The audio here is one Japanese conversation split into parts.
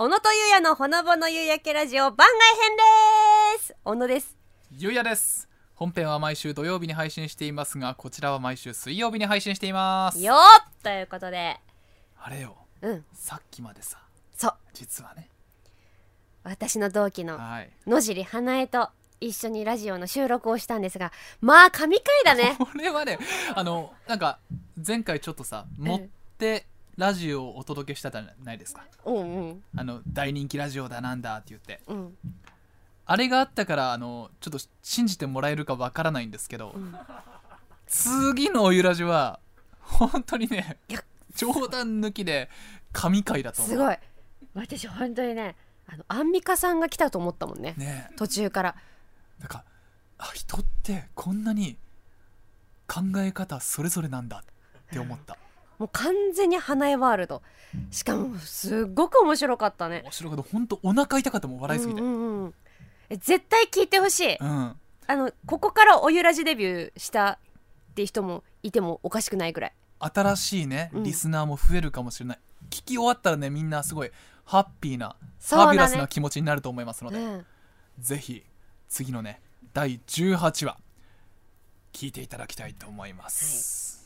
小野とゆうやのほのぼの夕焼けラジオ番外編です。小野です。ゆうやです。本編は毎週土曜日に配信していますがこちらは毎週水曜日に配信しています。よっということで。あれよ。うん。さっきまでさ。そう。実はね。私の同期のはい。野尻花江と一緒にラジオの収録をしたんですがまあ神回だね。これはねあのなんか前回ちょっとさ持ってラジオをお届けしたじゃないですか。うんうん。あの大人気ラジオだなんだって言って。うん。あれがあったからあのちょっと信じてもらえるかわからないんですけど、ん。次のおゆラジは本当にね冗談抜きで神回だと思う。すごい。私本当にねあのアンミカさんが来たと思ったもんね。ね。途中から。なんかあ人ってこんなに考え方それぞれなんだって思ったもう完全に花江ワールド。しかもすっごく面白かったね。面白いけど本当お腹痛かった。もん笑いすぎて、うんうんうんえ絶対聞いてほしい。うん。あのここからおゆらじデビューしたっていう人もいてもおかしくないぐらい。新しいねうん。リスナーも増えるかもしれない、聞き終わったらねみんなすごいハッピーな、ね。ファビュラスな気持ちになると思いますので、うん。ぜひ次のね第18話聞いていただきたいと思います、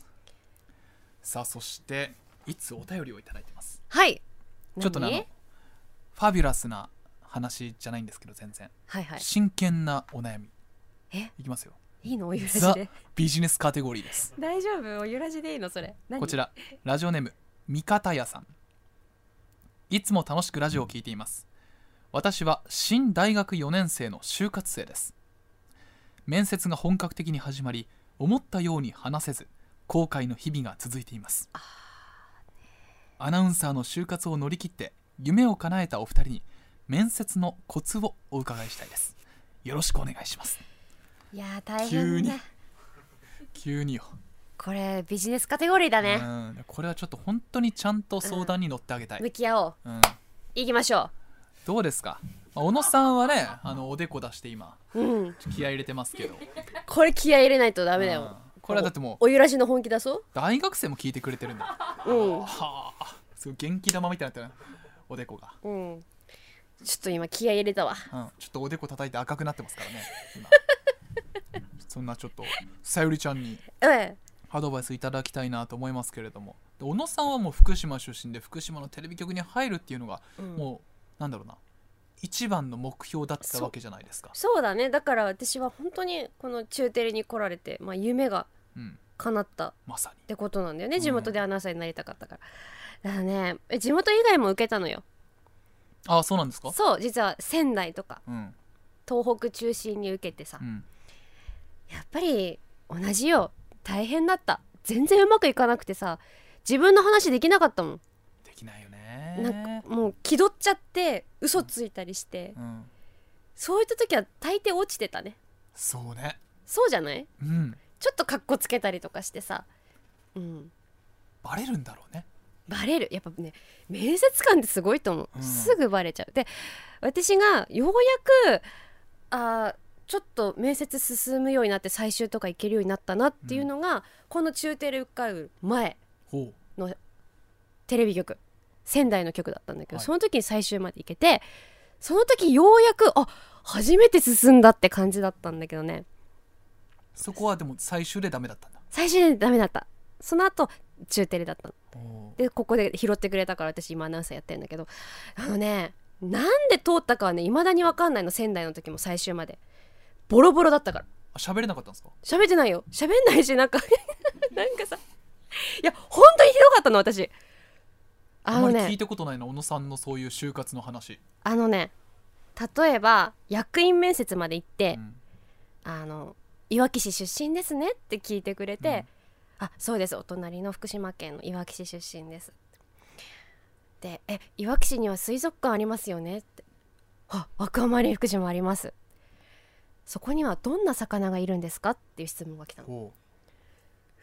さあそしていつお便りをいただいてます？はい。ちょっとねあの何ファビュラスな話じゃないんですけど全然。はいはい。真剣なお悩み。え？いきますよ。いいの？おゆらじザでビジネスカテゴリーです。大丈夫？おゆらじでいいの？それ。何？こちら。ラジオネーム三方屋さん。いつも楽しくラジオを聞いています。私は新大学4年生の就活生です。面接が本格的に始まり思ったように話せず後悔の日々が続いています。アナウンサーの就活を乗り切って夢を叶えたお二人に面接のコツをお伺いしたいです。よろしくお願いします。いやー大急に。急によ、これビジネスカテゴリーだね。うん。これはちょっと本当にちゃんと相談に乗ってあげたい、向き合おう。うん。行きましょどうですか、まあ小野さんはねあのおでこ出して今ううん。気合い入れてますけど。これ気合い入れないとダメだよ。うんこれはだってもうおゆらじの本気出そ大学生も聞いてくれてるんだううん。はあ。すごい元気玉みたいになってるおでこが、うん。ちょっと今気合い入れたわ。うん、ちょっとおでこ叩いて赤くなってますからね今。そんなちょっとさゆりちゃんにえアドバイスいただきたいなと思いますけれども。で小野さんはもう福島出身で福島のテレビ局に入るっていうのが、え、うん。もうなんだろうな一番の目標だったわけじゃないですか。そう。だね。だから私は本当にこの中テレに来られて、まあ、夢がうん。叶った。っまさに。てことなんだよね。うん。地元でアナウンサーになりたかったから、だからねえ地元以外も受けたのよ。あそうなんですか？そう実は仙台とか。うん。東北中心に受けてさ、うん。やっぱり同じよ。大変だった。全然うまくいかなくてさ。自分の話できなかったもんなんかもう気取っちゃって嘘ついたりして、うん、そういった時は大抵落ちてたね。そうね。そうじゃない？うん。ちょっとかっこつけたりとかしてさ。うん。バレるんだろうね。バレる。やっぱね面接官ってすごいと思う、うん。すぐバレちゃう。で私がようやくあーちょっと面接進むようになって最終とか行けるようになったなっていうのが、この中テレ受かる前ほテレビ局仙台の局だったんだけど、はい。その時に最終まで行けてその時ようやくあ初めて進んだって感じだったんだけどね。うそこはでも最終でダメだったんだ。最終でダメだった。その後中テレだったでここで拾ってくれたから私今アナウンサーやってるんだけどあのねなんで通ったかはね未だに分かんないの仙台の時も最終まで。ボロボロだったから。あ喋れなかったんですか？喋ってないよ。喋んないしなんか なんかさ。いや本当にひどかったの私あのあまり聞いねたことないな小野さんのそういう就活の話、あのね例えば役員面接まで行ってう、ん。あのいわき市出身ですねって聞いてくれて、あそうですお隣の福島県のいわき市出身です。でえいわき市には水族館ありますよねって。あアクアマリン福島あります。そこにはどんな魚がいるんですかっていう質問が来たの。ほ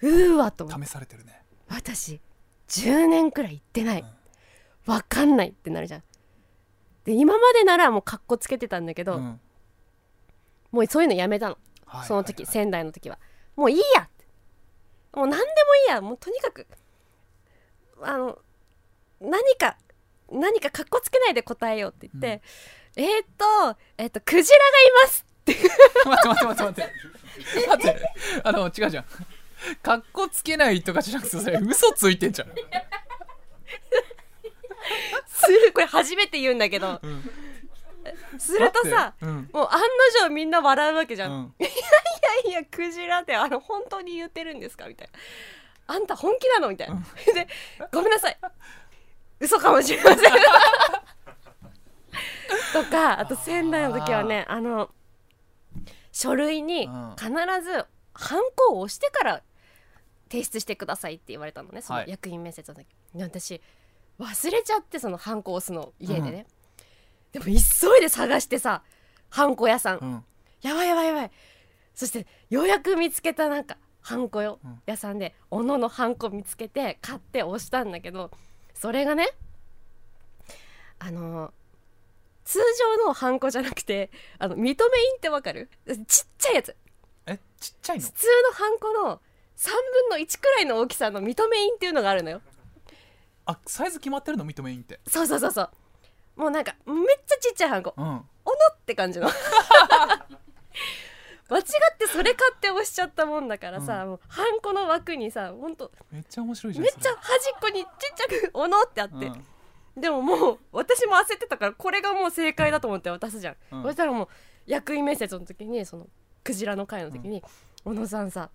う。ーわと試されてるね、私10年くらい行ってない。うんわかんないってなるじゃん。で今までならもうカッコつけてたんだけど、うん。もうそういうのやめたの。はいその時、はい。はい仙台の時は。もういいやもう何でもいいや。もうとにかくあの何か何かかっこつけないで答えようって言って、えーっとえーっとクジラがいます待って。待って待って待って。待って。あの違うじゃん。かっこつけないとかじゃなくてそれ嘘ついてんじゃん、これ初めて言うんだけど。うん、するとさうん。もう案の定みんな笑うわけじゃん、うん。いやいやクジラってあの本当に言ってるんですか？みたいな。あんた本気なの？みたいな、でごめんなさい。嘘かもしれません。とかあと仙台の時はねあの書類にうん。必ずハンコを押してから提出してくださいって言われたのねそのはい。役員面接の時、で私忘れちゃってそのハンコを押すの家でね、でも急いで探してさハンコ屋さん、うん。やばいやばいやばい。そしてようやく見つけたなんかハンコ屋さんでおののハンコ見つけて買って押したんだけどそれがねあの通常のハンコじゃなくてあの認め印ってわかる？ちっちゃいやつ。えちっちゃいの？普通のハンコの3分の1くらいの大きさの認め印っていうのがあるのよあサイズ決まってるの認め印って。そうそうそうそう。もうなんかめっちゃちっちゃいハンコ。うん。おのって感じの。間違ってそれ買って押しちゃったもんだからさ、もうハンコの枠にさほんとめっちゃ面白いじゃんめっちゃ端っこにちっちゃく「おの」ってあって、うん。でももう私も焦ってたからこれがもう正解だと思って渡すじゃん、うん。そしたらもう役員面接の時にそのクジラの会の時に「小野さんさ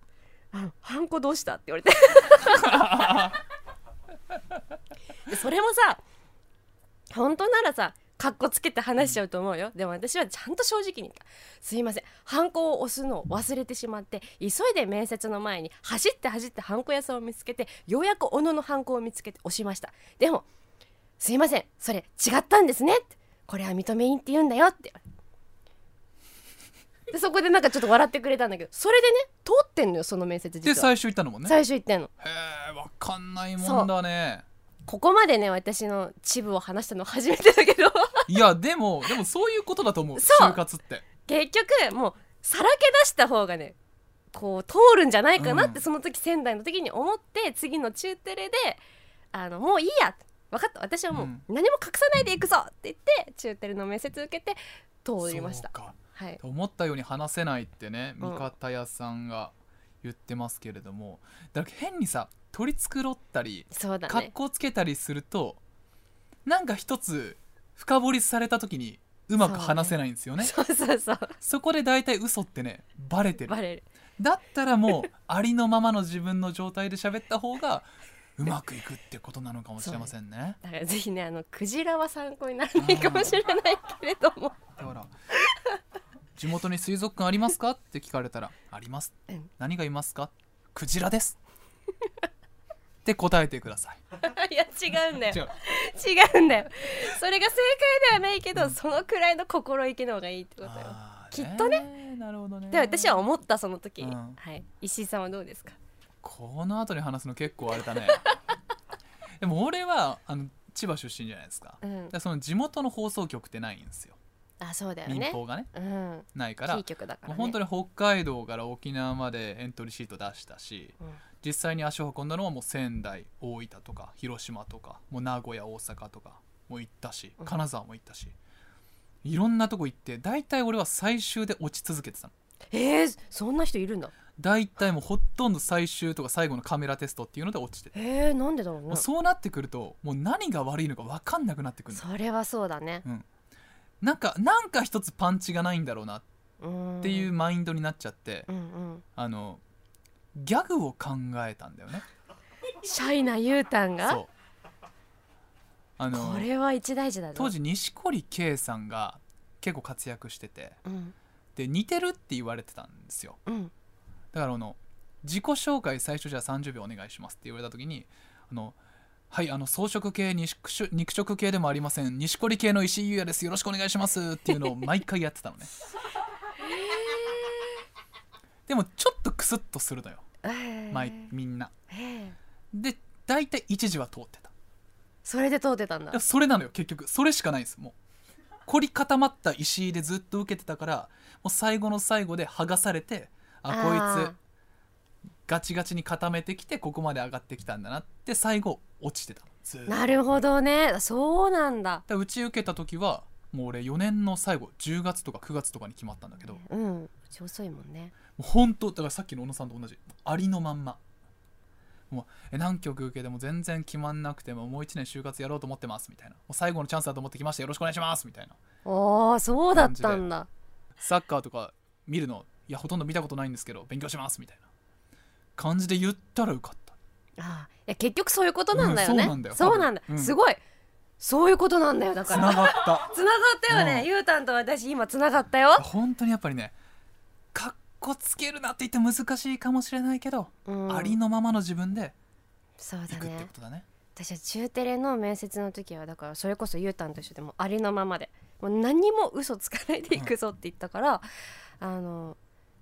あのハンコどうした?」って言われて。で それもさ本当ならさかっこつけて話しちゃうと思うよ。でも私はちゃんと正直にすいません。ハンコを押すのを忘れてしまって急いで面接の前に走って走ってハンコ屋さんを見つけてようやく小野のハンコを見つけて押しました。でもすいません。それ違ったんですねって。これは認め印って言うんだよって。でそこでなんかちょっと笑ってくれたんだけどそれでね通ってんのよその面接実は。で最初言ったのもね。最初言ってんの。へえわかんないもんだね。ここまでね私のチブを話したの初めてだけど。いやでもでもそういうことだと思う。そう。就活って。結局もうさらけ出した方がねこう通るんじゃないかなって、うん。その時仙台の時に思って次の中テレであのもういいや。分かった。私はもううん。何も隠さないでいくぞって言って中テレの面接受けて通りました。そうかはい。思ったように話せないってねうん。味方屋さんが言ってますけれども、だから変にさ取り繕ったりそうだね。格好つけたりするとなんか一つ深掘りされた時にうまく話せないんですよね。そうそうそうそこで大体嘘ってねバレてる。バレる。だったらもうありのままの自分の状態で喋った方がうまくいくってことなのかもしれませんね。だからぜひねあのクジラは参考にならないかもしれないけれども地元に水族館ありますか？って聞かれたらあります、うん。何がいますか？クジラです。って答えてください。いや違うんだよ。違う。違うんだよ。それが正解ではないけど、そのくらいの心意気の方がいいってことよ。あーきっとね。なるほどね。で私は思ったその時、うん。はい、石井さんはどうですか？この後に話すの結構あれだね。でも俺はあの千葉出身じゃないですか,、うん。その地元の放送局ってないんですよあそうだよね。民放がねうん。ないからから、ね、もう本当に北海道から沖縄までエントリーシート出したしうん。実際に足を運んだのはもう仙台大分とか広島とかもう名古屋大阪とかも行ったしうん。金沢も行ったし、いろんなとこ行って大体俺は最終で落ち続けてたの。えー、そんな人いるんだ大体もうほとんど最終とか最後のカメラテストっていうので落ちて。て、えー、なんでだろうね。そうなってくるともう何が悪いのか分かんなくなってくるの。それはそうだねなんかなんか一つパンチがないんだろうな。っうん。ていうマインドになっちゃって、うんうん。あのギャグを考えたんだよね。シャイなユータンが？そう。あのこれは一大事だぞ。当時錦織圭さんが結構活躍してて。うん。で似てるって言われてたんですよ。うん。だからあの自己紹介最初じゃあ30秒お願いしますって言われた時にあのはいあの草食系肉食肉食系でもありません。錦織系の石井優也です。よろしくお願いします。っていうのを毎回やってたのね。でもちょっとクスッとするのよ。えー。毎みんな。えー。で大体一時は通ってた。それで通ってたんだ。それなのよ結局。それしかないんですもう。凝り固まった石井でずっと受けてたからもう最後の最後で剥がされてあこいあつガチガチに固めてきてここまで上がってきたんだなって最後落ちてたなるほどね。そうなんだ。でうち受けた時はもう俺4年の最後10月とか9月とかに決まったんだけど。もうん。遅いもんね。う本当だからさっきの小野さんと同じありのまんま。もうえ何曲受けても全然決まんなくてももう1年就活やろうと思ってますみたいな。もう最後のチャンスだと思ってきました。よろしくお願いしますみたいな。おーそうだったんだ。サッカーとか見るのいやほとんど見たことないんですけど勉強しますみたいな感じで言ったら受かった。あーいや結局そういうことなんだよね、うんそうなんだよ。そうなんだ。うん。すごい。そういうことなんだよだから。つながった。つながったよね、うん。ゆうたんと私今つながったよ、本当にやっぱりねかっこつけるなって言って難しいかもしれないけど、うん。ありのままの自分でそうだね。だね。私は中テレの面接の時はだからそれこそゆうたんと一緒でもうありのままで。もう何も嘘つかないでいくぞって言ったから、あの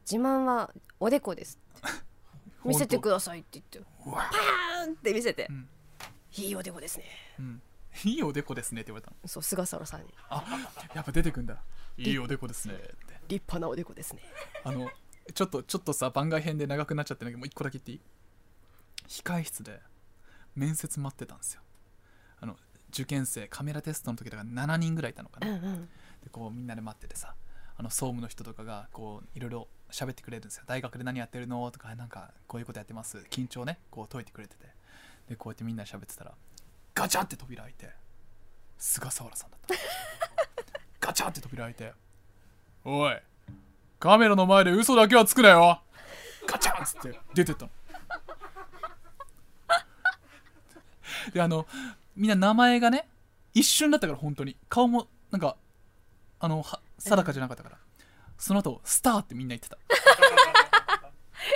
自慢はおでこです見せてくださいって言って。パーンって見せて、うん。いいおでこですね。うん。いいおでこですねって言われたの。そう菅原さんに。あやっぱ出てくんだ。いいおでこですねって。立派なおでこですね。あのちょっとちょっとさ番外編で長くなっちゃってるけどもう一個だけ言っていい？控室で面接待ってたんですよ。あの受験生カメラテストの時だから7人ぐらいいたのかな、うんうん。でこうみんなで待っててさあの総務の人とかがこういろいろ喋ってくれるんですよ。大学で何やってるのとかなんかこういうことやってます。緊張ね。こう解いてくれてて。でこうやってみんなで喋ってたらガチャって扉開いて。菅佐原さんだった。ガチャって扉開いて。おいカメラの前で嘘だけはつくなよ。ガチャンっつって出てったの。であのみんな名前がね一瞬だったから本当に。顔もなんかあのは定かじゃなかったから、その後スターってみんな言ってた。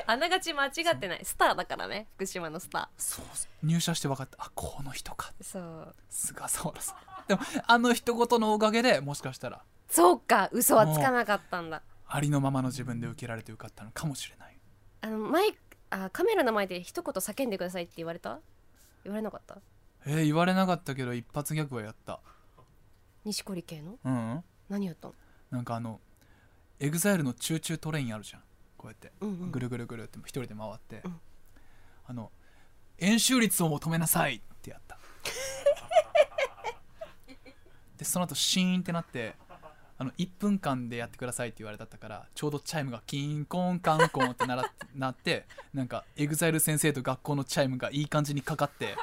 あながち間違ってない。スターだからね。福島のスタそう入社して分かった。あこの人か。ーそう。菅佐原さん。でもあの一言のおかげでもしかしたら。そうか。嘘はつかなかったんだ。ありのままの自分で受けられて受かったのかもしれない。あのマイクあカメラの前で一言叫んでくださいって言われた？言われなかった？えー言われなかったけど一発ギャグはやった。錦織圭の？うんうん。何やったの？なんかあのエグザイルのチューチュートレインあるじゃん。こうやって。ぐるぐるぐるって一人で回って、うん。あの円周率を求めなさいってやった。でその後シーンってなってあの1分間でやってくださいって言われたからちょうどチャイムがキンコンカンコンってなら なってなんかエグザイル先生と学校のチャイムがいい感じにかかって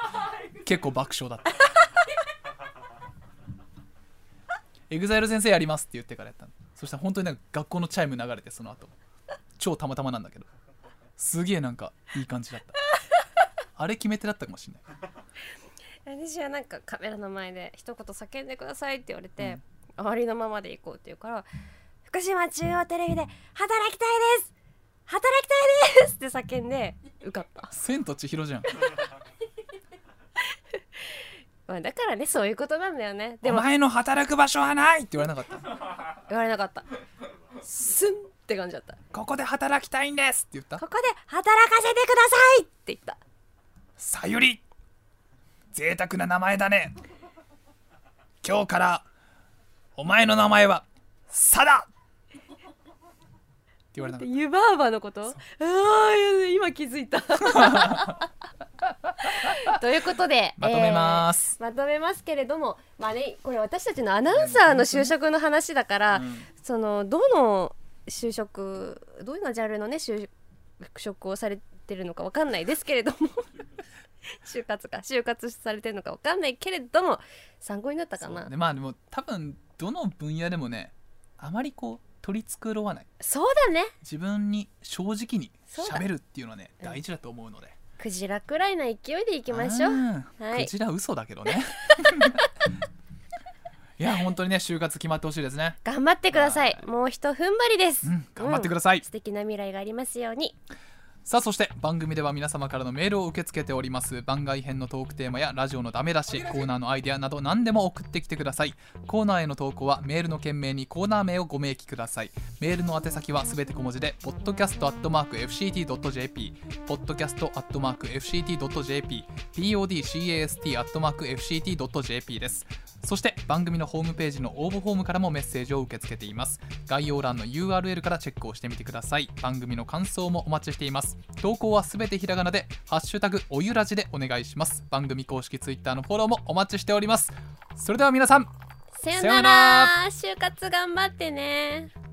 結構爆笑だったエグザイル先生やりますって言ってからやったの。そしたら本当になんか学校のチャイム流れてその後。超たまたまなんだけど。すげえなんかいい感じだった。あれ決め手だったかもしれない。私はなんかカメラの前で一言叫んでくださいって言われて、あまりのままで行こうって言うから福島中央テレビで働きたいです！働きたいです！って叫んで受かった、千と千尋じゃんまあ、だからねそういうことなんだよね。でおも前の働く場所はないって言われなかった。言われなかった。スンって感じだった。ここで働きたいんですって言った。ここで働かせてくださいって言った。さゆり。贅沢な名前だね。今日からお前の名前はさだ。って言われなかっ湯婆婆のこと？ああ今気づいた。ということでたまとめます、えーまとめますけれどもまあねこれ私たちのアナウンサーの就職の話だから、うん。そのどの就職どういうのジャンルのね就職をされてるのかわかんないですけれども 就活か就活されてるのかわかんないけれども参考になったかな？まあでも多分どの分野でもねあまりこう取り繕わない。そうだね。自分に正直にそうだ。喋るっていうのはねうん。大事だと思うので。クジラくらいの勢いでいきましょう。うん。はい。クジラ嘘だけどね。いや本当にね就活決まってほしいですね。頑張ってください。はい。もうひと踏ん張りです、うん。頑張ってください、素敵な未来がありますようにさあそして番組では皆様からのメールを受け付けております。番外編のトークテーマやラジオのダメ出しコーナーのアイデアなど何でも送ってきてください。コーナーへの投稿はメールの件名にコーナー名をご明記ください。メールの宛先はすべて小文字で podcast.fct.jp podcast.fct.jp podcast.fct.jp ですそして番組のホームページの応募フォームからもメッセージを受け付けています。概要欄の URL からチェックをしてみてください。番組の感想もお待ちしています。投稿はすべてひらがなでハッシュタグおゆらじでお願いします。番組公式 Twitter のフォローもお待ちしております。それでは皆ささよさよなら。就活頑張ってね